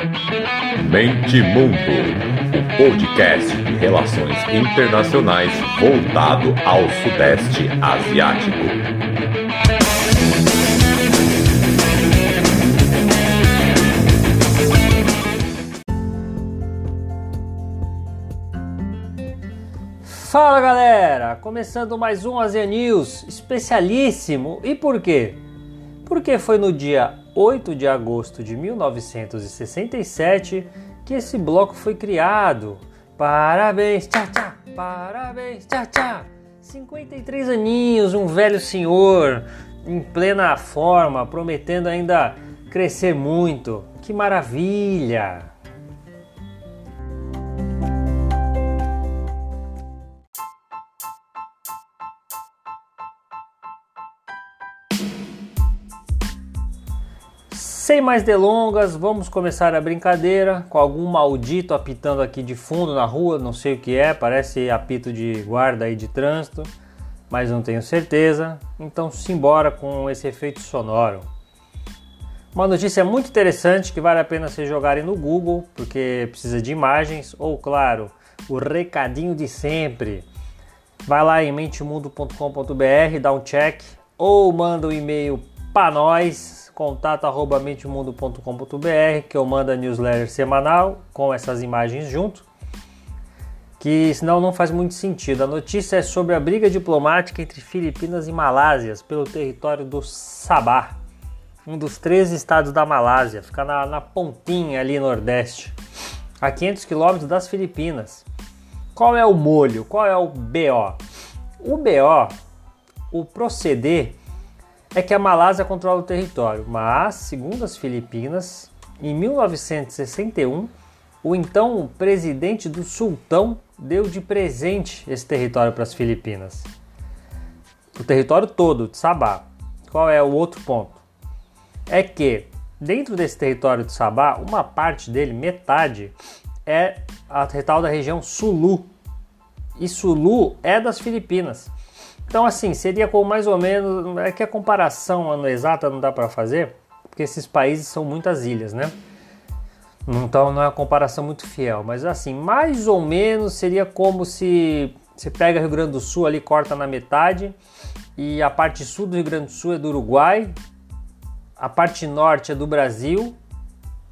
Mente Mundo, o podcast de relações internacionais voltado ao Sudeste Asiático. Fala galera, começando mais um Asia News especialíssimo. E por quê? Porque foi no dia 8 de agosto de 1967 que esse bloco foi criado. Parabéns, tchau, tchau, parabéns, tchau, tchau. 53 aninhos, um velho senhor em plena forma, prometendo ainda crescer muito. Que maravilha! Sem mais delongas, vamos começar a brincadeira com algum maldito apitando aqui de fundo na rua, não sei o que é, parece apito de guarda aí de trânsito, mas não tenho certeza. Então simbora com esse efeito sonoro. Uma notícia muito interessante que vale a pena vocês jogarem no Google, porque precisa de imagens, ou claro, o recadinho de sempre. Vai lá em mentemundo.com.br, dá um check, ou manda um e-mail para nós, contato@mentemundo.com.br, que eu mando a newsletter semanal com essas imagens junto. Que senão não faz muito sentido. A notícia é sobre a briga diplomática entre Filipinas e Malásias pelo território do Sabah, um dos três estados da Malásia, fica na, na pontinha ali nordeste, a 500 quilômetros das Filipinas. Qual é o molho? Qual é o BO? O BO, o proceder é que a Malásia controla o território, mas, segundo as Filipinas, em 1961, o então presidente do sultão deu de presente esse território para as Filipinas. O território todo de Sabá. Qual é o outro ponto? É que dentro desse território de Sabá, uma parte dele, metade, é a tal da região Sulu. E Sulu é das Filipinas. Então, assim, seria como mais ou menos. É que a comparação exata não dá para fazer, porque esses países são muitas ilhas, né? Então não é uma comparação muito fiel, mas assim, mais ou menos seria como se você pega Rio Grande do Sul ali, corta na metade, e a parte sul do Rio Grande do Sul é do Uruguai, a parte norte é do Brasil,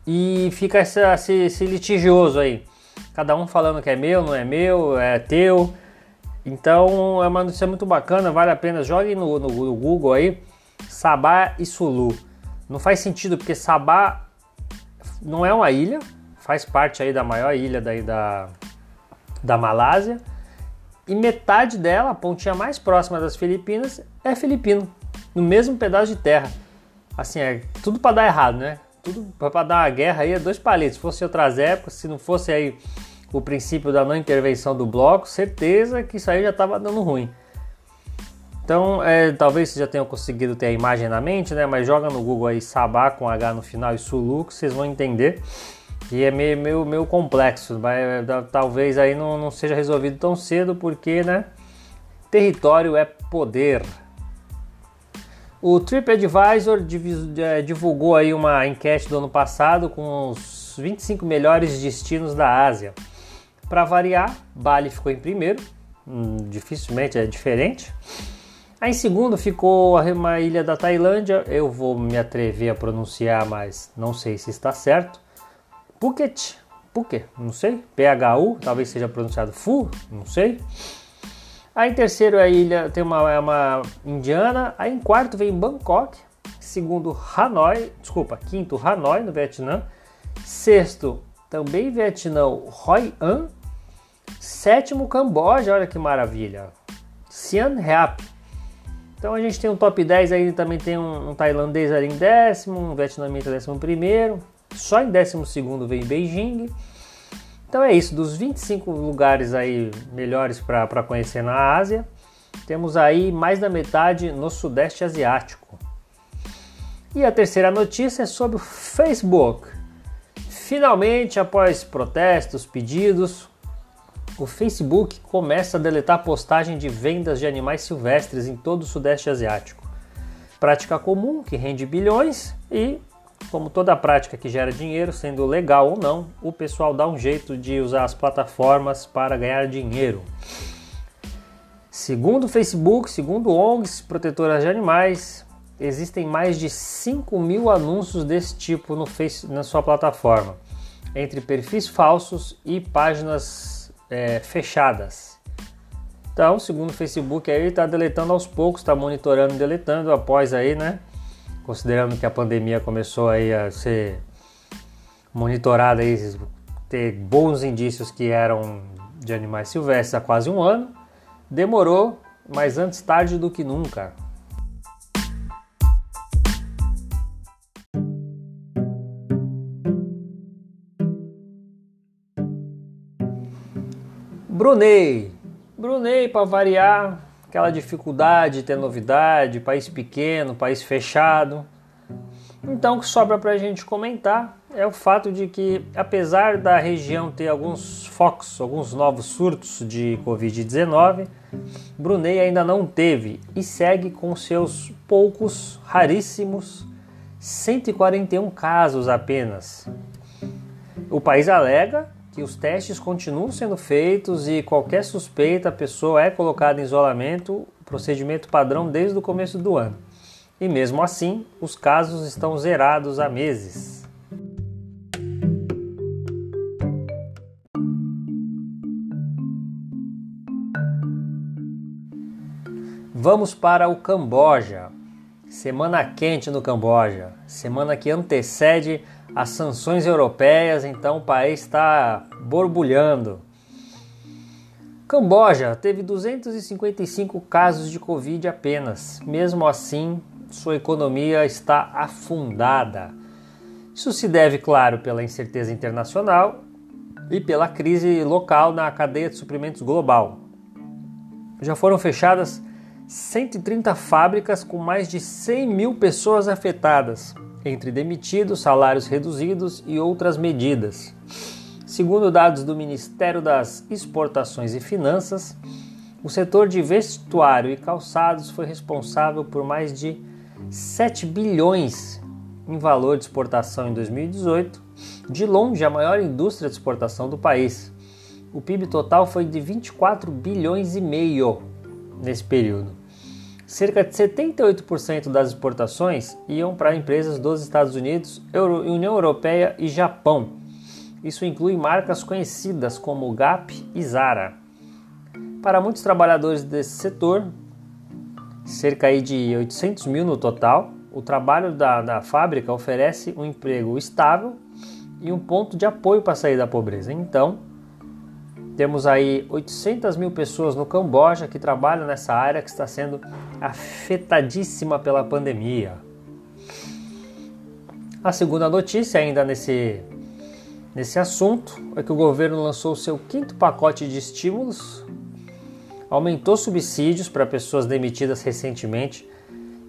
e fica esse, esse, esse litigioso aí. Cada um falando que é meu, não é meu, é teu. Então é uma notícia muito bacana, vale a pena. Jogue no, no, no Google aí, Sabá e Sulu. Não faz sentido porque Sabá não é uma ilha, faz parte aí da maior ilha daí da, da Malásia. E metade dela, a pontinha mais próxima das Filipinas, é filipino, no mesmo pedaço de terra. Assim, é tudo para dar errado, né? Tudo para dar uma guerra aí é dois palitos. Se fosse outras épocas, se não fosse aí o princípio da não intervenção do bloco, certeza que isso aí já estava dando ruim. Então, é, talvez vocês já tenham conseguido ter a imagem na mente, né? Mas joga no Google aí Sabá com H no final e Sulu, que vocês vão entender. E é meio, meio, meio complexo, vai, talvez aí não, não seja resolvido tão cedo, porque, né? Território é poder. O TripAdvisor é, divulgou aí uma enquete do ano passado com os 25 melhores destinos da Ásia. Para variar, Bali ficou em primeiro, hum, dificilmente é diferente. Aí em segundo ficou uma ilha da Tailândia, eu vou me atrever a pronunciar, mas não sei se está certo. Phuket, Phuket, não sei. PHU, talvez seja pronunciado Fu, não sei. Aí em terceiro a ilha tem uma, é uma indiana. Aí em quarto vem Bangkok. Segundo Hanoi, desculpa, quinto Hanoi no Vietnã. Sexto também Vietnã, Hoi An. Sétimo, Camboja, olha que maravilha. Siem Reap. Então a gente tem um top 10 aí, também tem um, um tailandês ali em décimo, um vietnamita décimo primeiro. Só em décimo segundo vem Beijing. Então é isso, dos 25 lugares aí melhores para conhecer na Ásia, temos aí mais da metade no Sudeste Asiático. E a terceira notícia é sobre o Facebook. Finalmente, após protestos, pedidos, o Facebook começa a deletar postagem de vendas de animais silvestres em todo o Sudeste Asiático. Prática comum que rende bilhões e como toda prática que gera dinheiro, sendo legal ou não, o pessoal dá um jeito de usar as plataformas para ganhar dinheiro. Segundo o Facebook, segundo ONGs protetoras de animais, existem mais de 5 mil anúncios desse tipo no face, na sua plataforma, entre perfis falsos e páginas é, fechadas. Então, segundo o Facebook, aí está deletando aos poucos, está monitorando e deletando após aí, né? considerando que a pandemia começou aí a ser monitorada aí, ter bons indícios que eram de animais silvestres há quase um ano, demorou, mas antes tarde do que nunca. Brunei. Brunei, para variar, aquela dificuldade de ter novidade, país pequeno, país fechado. Então, o que sobra para a gente comentar é o fato de que, apesar da região ter alguns focos, alguns novos surtos de Covid-19, Brunei ainda não teve e segue com seus poucos, raríssimos 141 casos apenas. O país alega que os testes continuam sendo feitos e qualquer suspeita a pessoa é colocada em isolamento, procedimento padrão desde o começo do ano. E mesmo assim, os casos estão zerados há meses. Vamos para o Camboja. Semana quente no Camboja, semana que antecede as sanções europeias, então o país está borbulhando. Camboja teve 255 casos de Covid apenas. Mesmo assim, sua economia está afundada. Isso se deve, claro, pela incerteza internacional e pela crise local na cadeia de suprimentos global. Já foram fechadas 130 fábricas com mais de 100 mil pessoas afetadas, entre demitidos, salários reduzidos e outras medidas. Segundo dados do Ministério das Exportações e Finanças, o setor de vestuário e calçados foi responsável por mais de 7 bilhões em valor de exportação em 2018, de longe a maior indústria de exportação do país. O PIB total foi de 24 bilhões e meio nesse período. Cerca de 78% das exportações iam para empresas dos Estados Unidos, Euro, União Europeia e Japão. Isso inclui marcas conhecidas como Gap e Zara. Para muitos trabalhadores desse setor, cerca de 800 mil no total, o trabalho da, da fábrica oferece um emprego estável e um ponto de apoio para sair da pobreza. Então, temos aí 800 mil pessoas no Camboja que trabalham nessa área que está sendo afetadíssima pela pandemia. A segunda notícia, ainda nesse, nesse assunto, é que o governo lançou seu quinto pacote de estímulos, aumentou subsídios para pessoas demitidas recentemente,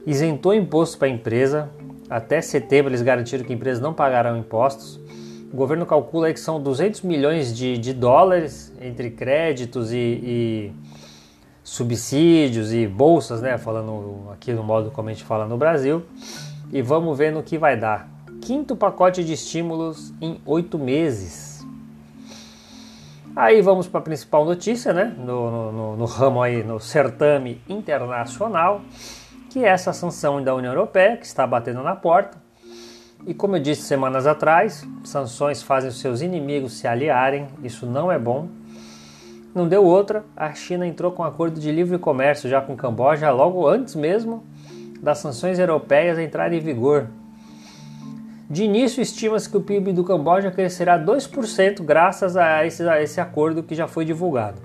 isentou imposto para a empresa. Até setembro eles garantiram que empresas não pagarão impostos o governo calcula que são 200 milhões de, de dólares entre créditos e, e, subsídios e bolsas, né? Falando aqui no modo como a gente fala no Brasil. E vamos ver no que vai dar. Quinto pacote de estímulos em oito meses. Aí vamos para a principal notícia, né? No, no, no, ramo aí, no certame internacional, que é essa sanção da União Europeia que está batendo na porta e como eu disse semanas atrás, sanções fazem os seus inimigos se aliarem, isso não é bom. Não deu outra, a China entrou com um acordo de livre comércio já com o Camboja logo antes mesmo das sanções europeias entrarem em vigor. De início, estima-se que o PIB do Camboja crescerá 2% graças a esse, a esse acordo que já foi divulgado.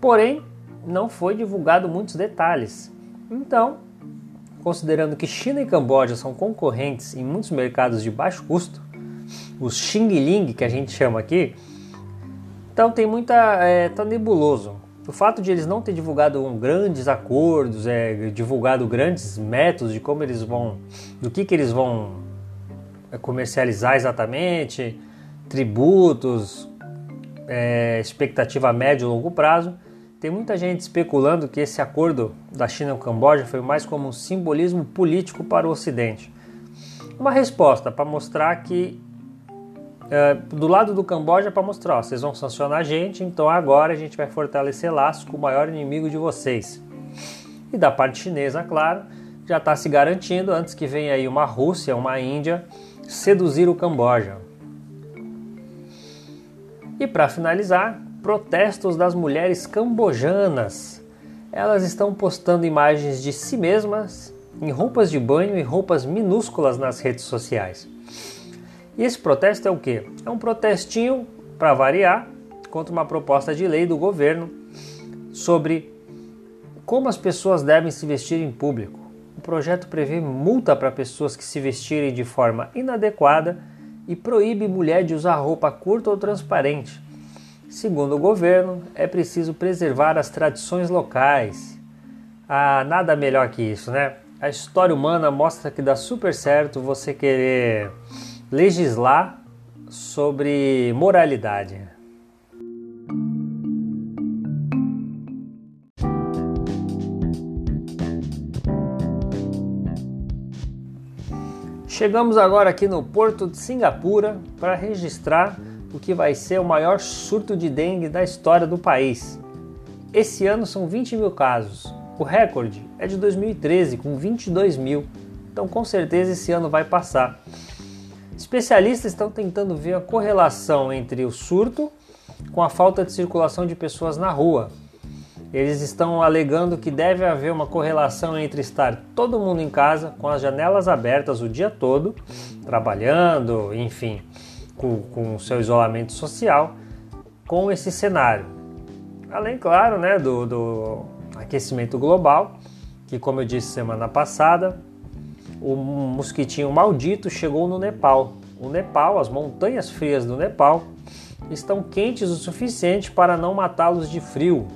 Porém, não foi divulgado muitos detalhes. Então, considerando que China e Camboja são concorrentes em muitos mercados de baixo custo, os Xing Ling que a gente chama aqui, então tem muita. É, tá nebuloso. O fato de eles não ter divulgado um, grandes acordos, é, divulgado grandes métodos de como eles vão. do que, que eles vão é, comercializar exatamente, tributos, é, expectativa médio e longo prazo, tem muita gente especulando que esse acordo da China com o Camboja foi mais como um simbolismo político para o Ocidente. uma resposta para mostrar que é, do lado do Camboja para mostrar, ó, vocês vão sancionar a gente, então agora a gente vai fortalecer laços com o maior inimigo de vocês. E da parte chinesa, claro, já está se garantindo antes que venha aí uma Rússia, uma Índia seduzir o Camboja. E para finalizar, protestos das mulheres cambojanas. Elas estão postando imagens de si mesmas em roupas de banho e roupas minúsculas nas redes sociais. E esse protesto é o que? É um protestinho, para variar, contra uma proposta de lei do governo sobre como as pessoas devem se vestir em público. O projeto prevê multa para pessoas que se vestirem de forma inadequada e proíbe mulher de usar roupa curta ou transparente. Segundo o governo, é preciso preservar as tradições locais. Ah, nada melhor que isso, né? A história humana mostra que dá super certo você querer legislar sobre moralidade. Chegamos agora aqui no porto de Singapura para registrar o que vai ser o maior surto de dengue da história do país. Esse ano são 20 mil casos. O recorde é de 2013, com 22 mil. Então, com certeza, esse ano vai passar. Especialistas estão tentando ver a correlação entre o surto com a falta de circulação de pessoas na rua. Eles estão alegando que deve haver uma correlação entre estar todo mundo em casa, com as janelas abertas o dia todo, trabalhando, enfim, com, o seu isolamento social, com esse cenário. Além, claro, né, do, do aquecimento global, que, como eu disse semana passada, o mosquitinho maldito chegou no Nepal. O Nepal, as montanhas frias do Nepal, estão quentes o suficiente para não matá-los de frio.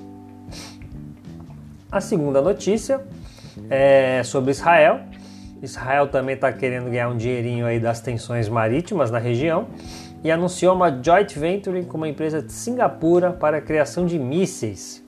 A segunda notícia é sobre Israel. Israel também está querendo ganhar um dinheirinho aí das tensões marítimas na região e anunciou uma joint venture com uma empresa de Singapura para a criação de mísseis.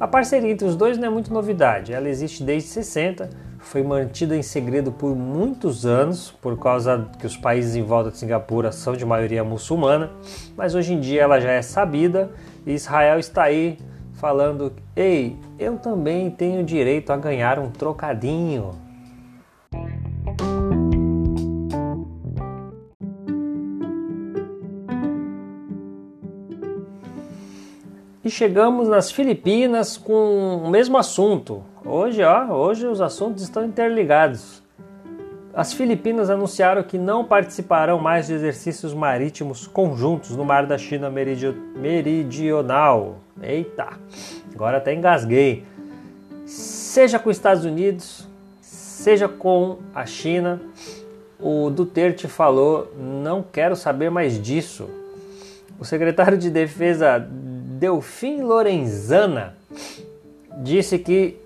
A parceria entre os dois não é muito novidade, ela existe desde 60 foi mantida em segredo por muitos anos, por causa que os países em volta de Singapura são de maioria muçulmana, mas hoje em dia ela já é sabida e Israel está aí falando: ei, eu também tenho direito a ganhar um trocadinho. Chegamos nas Filipinas com o mesmo assunto, Hoje, ó, hoje os assuntos estão interligados. As Filipinas anunciaram que não participarão mais de exercícios marítimos conjuntos no Mar da China Meridional. Eita, agora até engasguei. Seja com os Estados Unidos, seja com a China, o Duterte falou: não quero saber mais disso. O secretário de Defesa Delfim Lorenzana disse que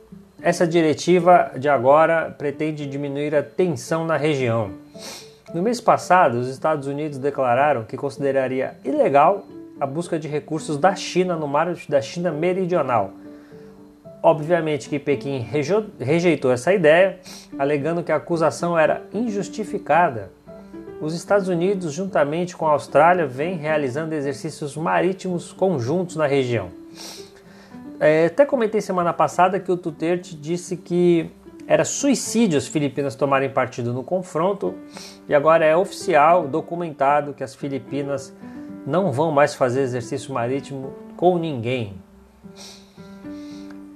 essa diretiva de agora pretende diminuir a tensão na região. No mês passado, os Estados Unidos declararam que consideraria ilegal a busca de recursos da China no mar da China meridional. Obviamente que Pequim rejeitou essa ideia, alegando que a acusação era injustificada. Os Estados Unidos, juntamente com a Austrália, vêm realizando exercícios marítimos conjuntos na região. É, até comentei semana passada que o Duterte disse que era suicídio as Filipinas tomarem partido no confronto e agora é oficial, documentado que as Filipinas não vão mais fazer exercício marítimo com ninguém.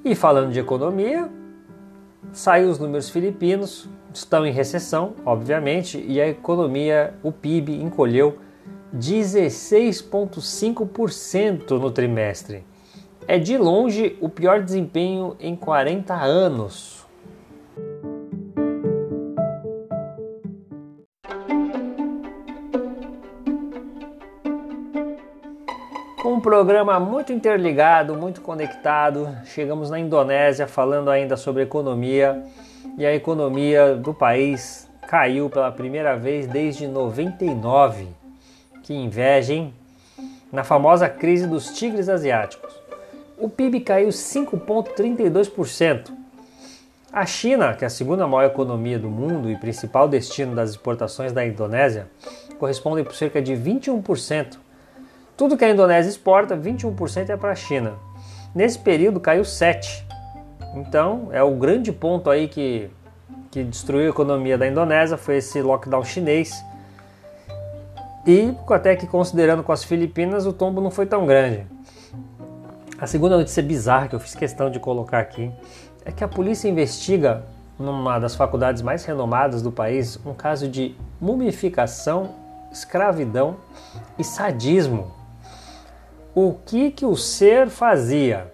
E falando de economia, saiu os números filipinos, estão em recessão, obviamente, e a economia, o PIB, encolheu 16,5% no trimestre. É de longe o pior desempenho em 40 anos. Com um programa muito interligado, muito conectado, chegamos na Indonésia falando ainda sobre economia e a economia do país caiu pela primeira vez desde 99. Que inveja, hein? Na famosa crise dos tigres asiáticos o PIB caiu 5,32%. A China, que é a segunda maior economia do mundo e principal destino das exportações da Indonésia, corresponde por cerca de 21%. Tudo que a Indonésia exporta, 21% é para a China. Nesse período caiu 7%. Então é o grande ponto aí que, que destruiu a economia da Indonésia, foi esse lockdown chinês. E até que considerando com as Filipinas, o tombo não foi tão grande. A segunda notícia bizarra que eu fiz questão de colocar aqui é que a polícia investiga numa das faculdades mais renomadas do país um caso de mumificação, escravidão e sadismo. O que que o ser fazia?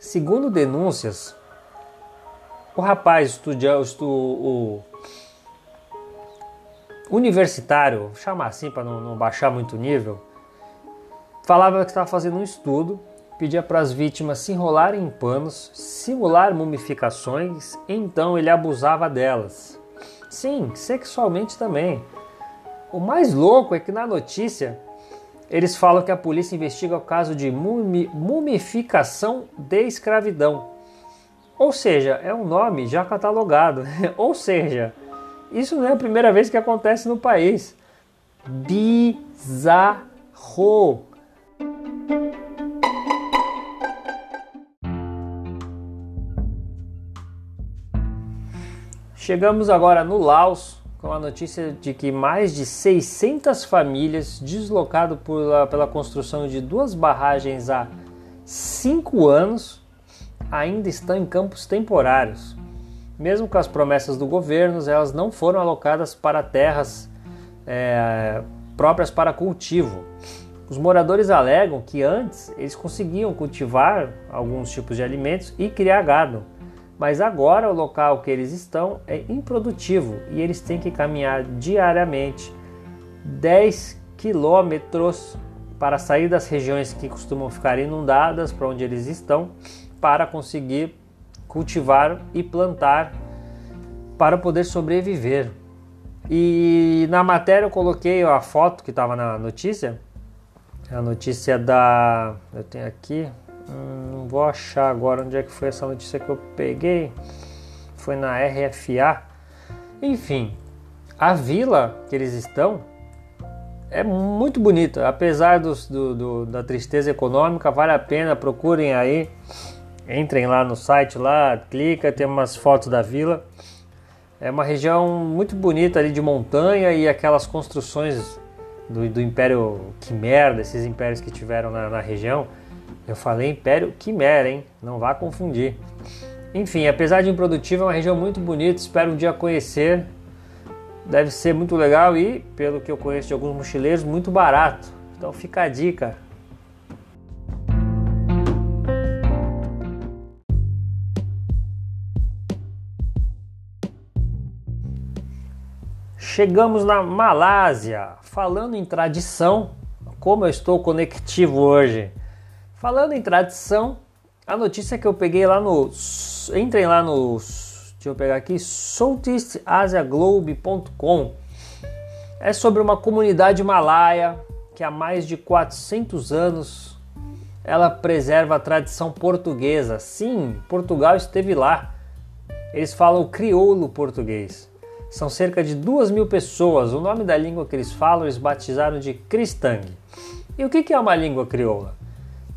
Segundo denúncias, o rapaz estudioso, o universitário, vou chamar assim para não, não baixar muito o nível, falava que estava fazendo um estudo pedia para as vítimas se enrolarem em panos, simular mumificações, então ele abusava delas. Sim, sexualmente também. O mais louco é que na notícia eles falam que a polícia investiga o caso de mumi mumificação de escravidão. Ou seja, é um nome já catalogado. Ou seja, isso não é a primeira vez que acontece no país. Bizarro. Chegamos agora no Laos com a notícia de que mais de 600 famílias deslocado por, pela construção de duas barragens há cinco anos ainda estão em campos temporários. Mesmo com as promessas do governo, elas não foram alocadas para terras é, próprias para cultivo. Os moradores alegam que antes eles conseguiam cultivar alguns tipos de alimentos e criar gado, mas agora o local que eles estão é improdutivo e eles têm que caminhar diariamente 10 quilômetros para sair das regiões que costumam ficar inundadas para onde eles estão para conseguir cultivar e plantar para poder sobreviver. E na matéria eu coloquei a foto que estava na notícia, a notícia da. Eu tenho aqui, Hum, não vou achar agora onde é que foi essa notícia que eu peguei. Foi na RFA. Enfim, a vila que eles estão é muito bonita. Apesar do, do, da tristeza econômica, vale a pena. Procurem aí. Entrem lá no site lá, clica, tem umas fotos da vila. É uma região muito bonita ali de montanha e aquelas construções do, do Império Quimer, desses impérios que tiveram na, na região eu falei Império Quimera, hein? Não vá confundir. Enfim, apesar de improdutiva, é uma região muito bonita. Espero um dia conhecer. Deve ser muito legal e, pelo que eu conheço de alguns mochileiros, muito barato. Então fica a dica. Chegamos na Malásia. Falando em tradição, como eu estou conectivo hoje. Falando em tradição, a notícia que eu peguei lá no. Entrem lá no. Deixa eu pegar aqui. SoutheastAsiaGlobe.com é sobre uma comunidade malaia que há mais de 400 anos ela preserva a tradição portuguesa. Sim, Portugal esteve lá. Eles falam crioulo português. São cerca de duas mil pessoas. O nome da língua que eles falam eles batizaram de Cristang. E o que é uma língua crioula?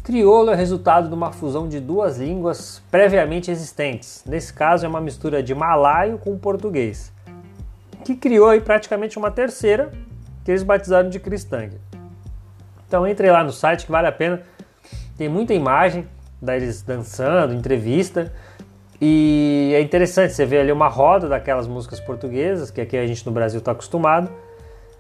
Crioulo é resultado de uma fusão de duas línguas previamente existentes. Nesse caso, é uma mistura de malaio com português, que criou aí praticamente uma terceira, que eles batizaram de Cristang. Então entre lá no site que vale a pena. Tem muita imagem deles dançando, entrevista. E é interessante, você vê ali uma roda daquelas músicas portuguesas, que aqui a gente no Brasil está acostumado,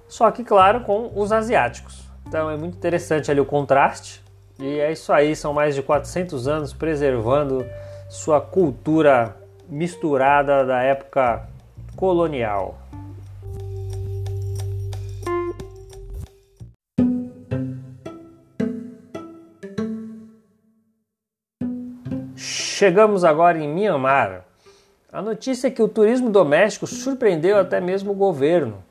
só que, claro, com os asiáticos. Então é muito interessante ali o contraste e é isso aí, são mais de 400 anos preservando sua cultura misturada da época colonial. Chegamos agora em Myanmar. A notícia é que o turismo doméstico surpreendeu até mesmo o governo.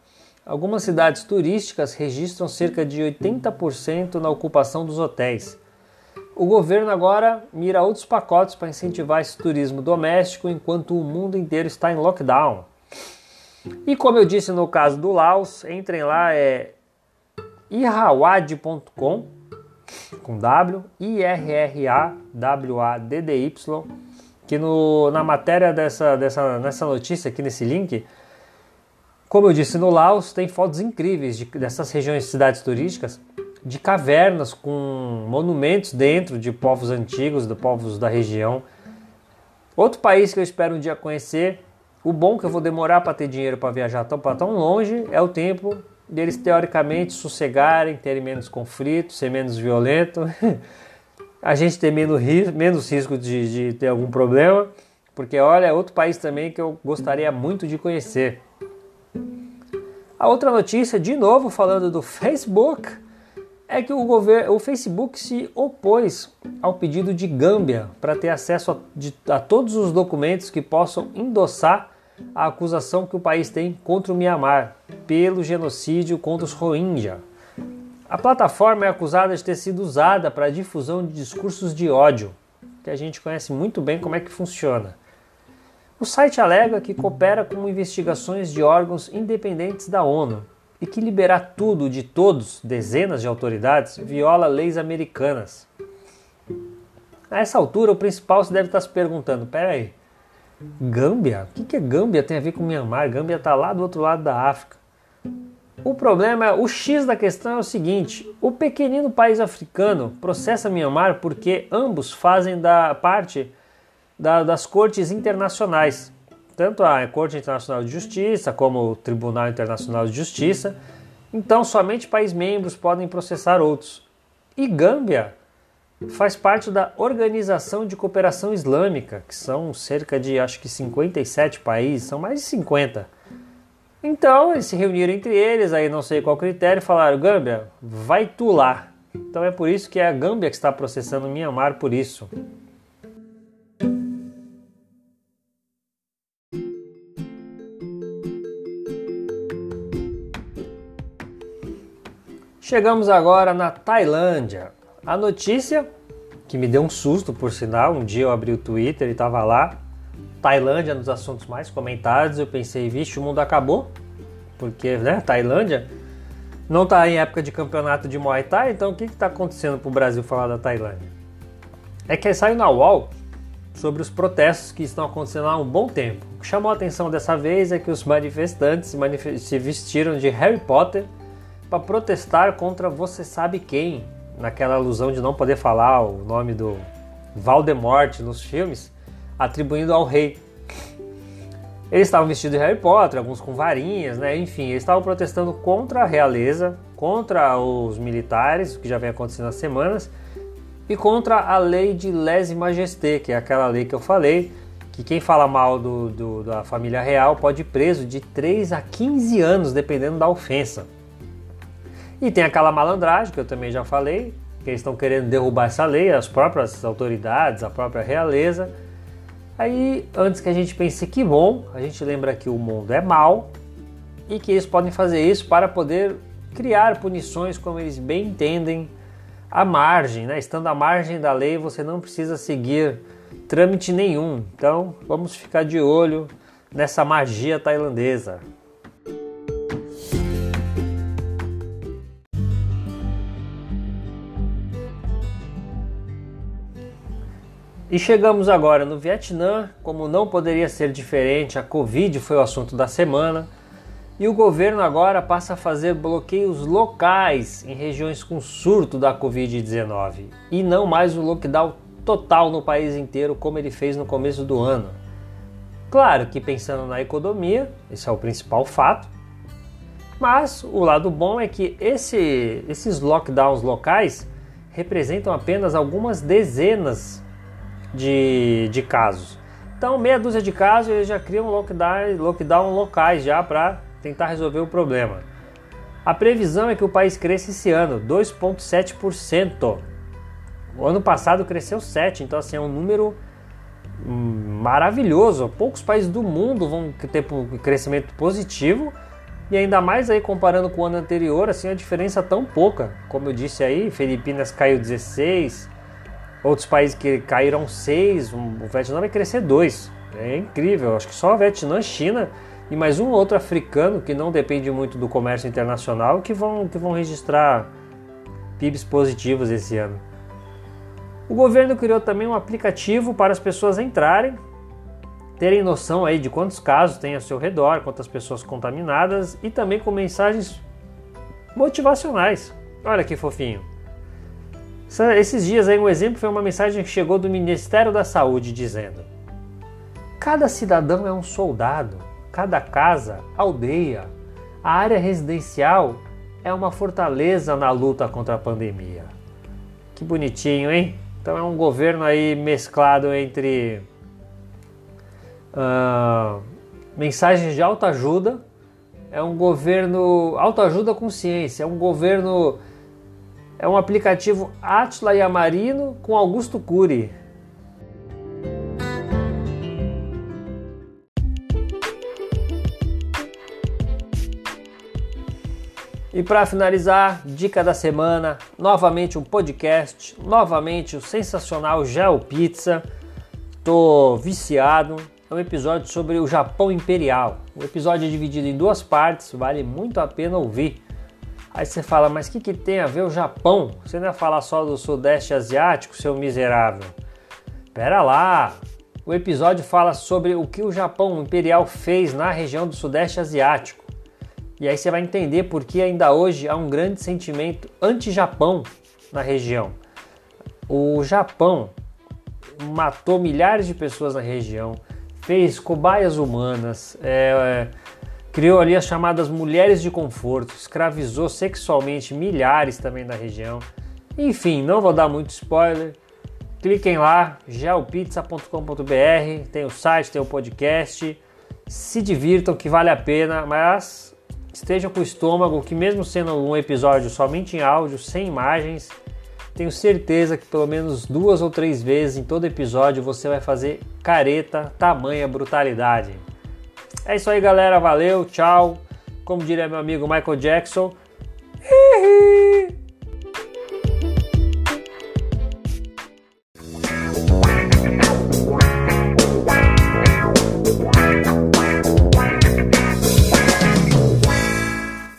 Algumas cidades turísticas registram cerca de 80% na ocupação dos hotéis. O governo agora mira outros pacotes para incentivar esse turismo doméstico enquanto o mundo inteiro está em lockdown. E como eu disse no caso do Laos, entrem lá, é irrawad.com com W, I-R-R-A-W-A-D-D-Y, que no, na matéria dessa, dessa nessa notícia aqui nesse link, como eu disse no Laos, tem fotos incríveis de, dessas regiões, cidades turísticas, de cavernas com monumentos dentro de povos antigos, de povos da região. Outro país que eu espero um dia conhecer, o bom que eu vou demorar para ter dinheiro para viajar tão, para tão longe é o tempo deles teoricamente sossegarem, terem menos conflitos, ser menos violento, a gente ter menos, menos risco de, de ter algum problema, porque olha, é outro país também que eu gostaria muito de conhecer. A outra notícia, de novo falando do Facebook, é que o, governo, o Facebook se opôs ao pedido de Gâmbia para ter acesso a, de, a todos os documentos que possam endossar a acusação que o país tem contra o Myanmar pelo genocídio contra os Rohingya. A plataforma é acusada de ter sido usada para a difusão de discursos de ódio, que a gente conhece muito bem como é que funciona. O site alega que coopera com investigações de órgãos independentes da ONU e que liberar tudo de todos, dezenas de autoridades, viola leis americanas. A essa altura, o principal se deve estar se perguntando: peraí, Gâmbia? O que é Gâmbia tem a ver com Myanmar? Gâmbia está lá do outro lado da África. O problema, o X da questão é o seguinte: o pequenino país africano processa Myanmar porque ambos fazem da parte da, das cortes internacionais, tanto a Corte Internacional de Justiça como o Tribunal Internacional de Justiça. Então, somente países membros podem processar outros. E Gâmbia faz parte da Organização de Cooperação Islâmica, que são cerca de acho que 57 países, são mais de 50. Então eles se reuniram entre eles, aí não sei qual critério, falaram: Gâmbia, vai tu lá. Então é por isso que é a Gâmbia que está processando Myanmar por isso. Chegamos agora na Tailândia. A notícia que me deu um susto, por sinal, um dia eu abri o Twitter e estava lá, Tailândia nos assuntos mais comentados, eu pensei, vixe, o mundo acabou, porque, né, Tailândia não está em época de campeonato de Muay Thai, então o que está acontecendo para o Brasil falar da Tailândia? É que saiu na UOL sobre os protestos que estão acontecendo há um bom tempo. O que chamou a atenção dessa vez é que os manifestantes se, se vestiram de Harry Potter para protestar contra você sabe quem, naquela alusão de não poder falar o nome do Valdemort nos filmes, atribuindo ao rei. Eles estavam vestidos de Harry Potter, alguns com varinhas, né? Enfim, eles estavam protestando contra a realeza, contra os militares, o que já vem acontecendo há semanas, e contra a lei de lese majesté, que é aquela lei que eu falei, que quem fala mal do, do, da família real pode ir preso de 3 a 15 anos, dependendo da ofensa. E tem aquela malandragem que eu também já falei, que eles estão querendo derrubar essa lei, as próprias autoridades, a própria realeza. Aí, antes que a gente pense que bom, a gente lembra que o mundo é mal e que eles podem fazer isso para poder criar punições como eles bem entendem à margem, né? Estando à margem da lei, você não precisa seguir trâmite nenhum. Então, vamos ficar de olho nessa magia tailandesa. E chegamos agora no Vietnã, como não poderia ser diferente, a Covid foi o assunto da semana. E o governo agora passa a fazer bloqueios locais em regiões com surto da Covid-19 e não mais o lockdown total no país inteiro como ele fez no começo do ano. Claro que pensando na economia, esse é o principal fato, mas o lado bom é que esse, esses lockdowns locais representam apenas algumas dezenas de, de casos. Então, meia dúzia de casos, eles já criam lockdown, lockdown locais já para tentar resolver o problema. A previsão é que o país cresça esse ano 2,7%. O ano passado cresceu 7%, então assim, é um número maravilhoso. Poucos países do mundo vão ter um crescimento positivo e ainda mais aí comparando com o ano anterior, assim, a diferença é tão pouca. Como eu disse aí, Filipinas caiu 16, outros países que caíram 6, o Vietnã vai crescer 2. É incrível, acho que só Vietnã, China e mais um outro africano que não depende muito do comércio internacional que vão, que vão registrar PIBs positivos esse ano. O governo criou também um aplicativo para as pessoas entrarem, terem noção aí de quantos casos tem ao seu redor, quantas pessoas contaminadas e também com mensagens motivacionais. Olha que fofinho. Esses dias aí um exemplo foi uma mensagem que chegou do Ministério da Saúde dizendo: Cada cidadão é um soldado, cada casa, aldeia, a área residencial é uma fortaleza na luta contra a pandemia. Que bonitinho, hein? Então é um governo aí mesclado entre uh, mensagens de autoajuda, é um governo autoajuda com ciência, é um governo é um aplicativo Atila Yamarino com Augusto Cury. E para finalizar, dica da semana, novamente um podcast, novamente o sensacional Gel Pizza. Tô viciado. É um episódio sobre o Japão Imperial. O episódio é dividido em duas partes, vale muito a pena ouvir. Aí você fala, mas o que, que tem a ver o Japão? Você não ia falar só do Sudeste Asiático, seu miserável? Pera lá! O episódio fala sobre o que o Japão Imperial fez na região do Sudeste Asiático e aí você vai entender por que ainda hoje há um grande sentimento anti-Japão na região. O Japão matou milhares de pessoas na região, fez cobaias humanas, é, criou ali as chamadas mulheres de conforto, escravizou sexualmente milhares também na região. Enfim, não vou dar muito spoiler. Cliquem lá, geopizza.com.br, tem o site, tem o podcast. Se divirtam que vale a pena, mas esteja com o estômago, que mesmo sendo um episódio somente em áudio, sem imagens, tenho certeza que pelo menos duas ou três vezes em todo episódio você vai fazer careta, tamanha brutalidade. É isso aí, galera. Valeu, tchau. Como diria meu amigo Michael Jackson. Hihi.